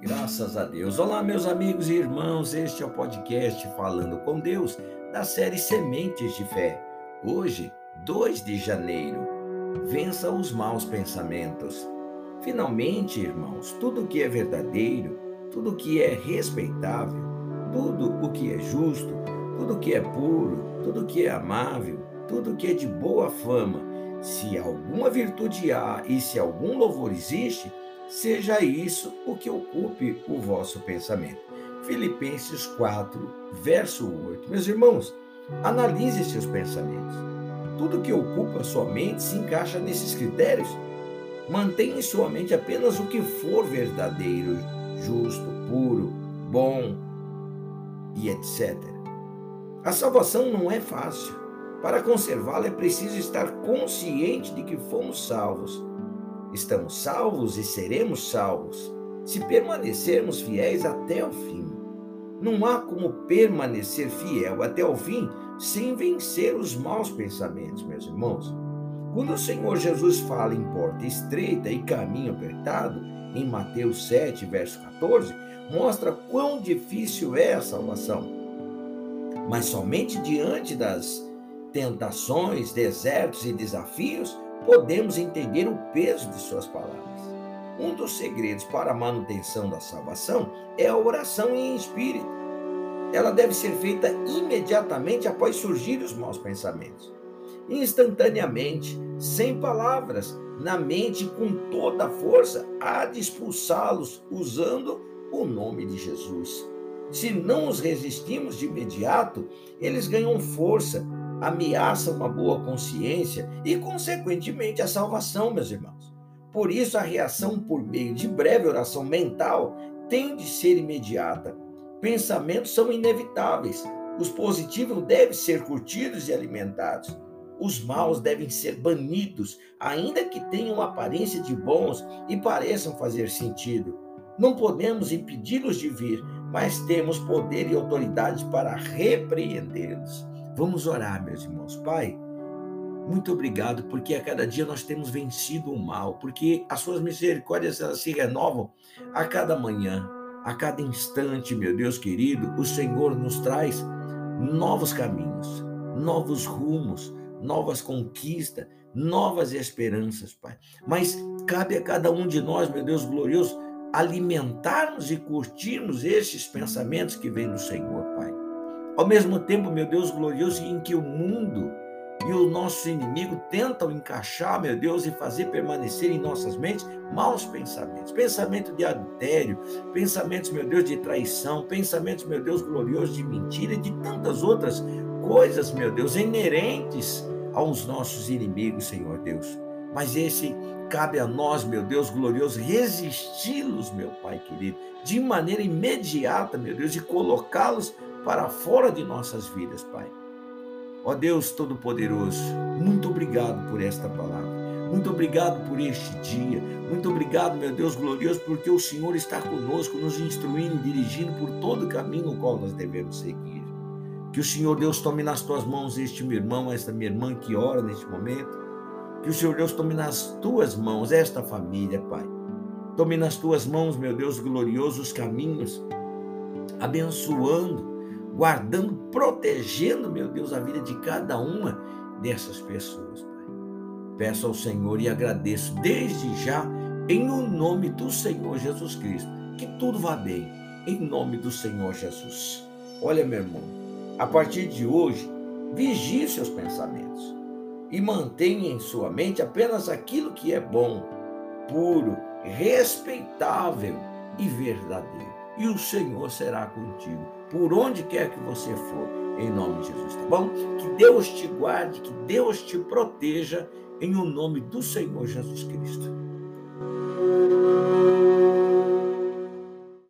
Graças a Deus. Olá, meus amigos e irmãos. Este é o podcast Falando com Deus da série Sementes de Fé. Hoje, 2 de janeiro. Vença os maus pensamentos. Finalmente, irmãos, tudo o que é verdadeiro, tudo o que é respeitável, tudo o que é justo, tudo o que é puro, tudo o que é amável, tudo o que é de boa fama, se alguma virtude há e se algum louvor existe, seja isso o que ocupe o vosso pensamento. Filipenses 4, verso 8. Meus irmãos, analise seus pensamentos. Tudo que ocupa sua mente se encaixa nesses critérios. Mantenha em sua mente apenas o que for verdadeiro, justo, puro, bom e etc. A salvação não é fácil. Para conservá-la é preciso estar consciente de que fomos salvos Estamos salvos e seremos salvos se permanecermos fiéis até o fim. Não há como permanecer fiel até o fim sem vencer os maus pensamentos, meus irmãos. Quando o Senhor Jesus fala em porta estreita e caminho apertado, em Mateus 7, verso 14, mostra quão difícil é a salvação. Mas somente diante das tentações, desertos e desafios podemos entender o peso de suas palavras. Um dos segredos para a manutenção da salvação é a oração em espírito. Ela deve ser feita imediatamente após surgir os maus pensamentos. Instantaneamente, sem palavras, na mente com toda a força, há de expulsá-los usando o nome de Jesus. Se não os resistimos de imediato, eles ganham força ameaça uma boa consciência e, consequentemente, a salvação, meus irmãos. Por isso, a reação por meio de breve oração mental tem de ser imediata. Pensamentos são inevitáveis. Os positivos devem ser curtidos e alimentados. Os maus devem ser banidos, ainda que tenham aparência de bons e pareçam fazer sentido. Não podemos impedi-los de vir, mas temos poder e autoridade para repreendê-los. Vamos orar, meus irmãos. Pai, muito obrigado, porque a cada dia nós temos vencido o mal, porque as suas misericórdias elas se renovam a cada manhã, a cada instante, meu Deus querido. O Senhor nos traz novos caminhos, novos rumos, novas conquistas, novas esperanças, Pai. Mas cabe a cada um de nós, meu Deus glorioso, alimentarmos e curtirmos esses pensamentos que vêm do Senhor, Pai. Ao mesmo tempo, meu Deus glorioso, em que o mundo e o nosso inimigo tentam encaixar, meu Deus, e fazer permanecer em nossas mentes maus pensamentos. Pensamento de adultério, pensamentos, meu Deus, de traição, pensamentos, meu Deus, glorioso de mentira e de tantas outras coisas, meu Deus, inerentes aos nossos inimigos, Senhor Deus. Mas esse cabe a nós, meu Deus glorioso, resisti-los, meu Pai querido, de maneira imediata, meu Deus, e colocá-los para fora de nossas vidas, Pai. Ó Deus Todo-Poderoso, muito obrigado por esta palavra. Muito obrigado por este dia. Muito obrigado, meu Deus glorioso, porque o Senhor está conosco, nos instruindo, dirigindo por todo o caminho o qual nós devemos seguir. Que o Senhor Deus tome nas tuas mãos este meu irmão, esta minha irmã que ora neste momento. Que o Senhor Deus tome nas tuas mãos esta família, Pai. Tome nas tuas mãos, meu Deus glorioso, os caminhos, abençoando guardando, protegendo, meu Deus, a vida de cada uma dessas pessoas. Peço ao Senhor e agradeço desde já, em o nome do Senhor Jesus Cristo, que tudo vá bem, em nome do Senhor Jesus. Olha, meu irmão, a partir de hoje, vigie seus pensamentos e mantenha em sua mente apenas aquilo que é bom, puro, respeitável e verdadeiro. E o Senhor será contigo por onde quer que você for, em nome de Jesus, tá bom? Que Deus te guarde, que Deus te proteja, em o nome do Senhor Jesus Cristo.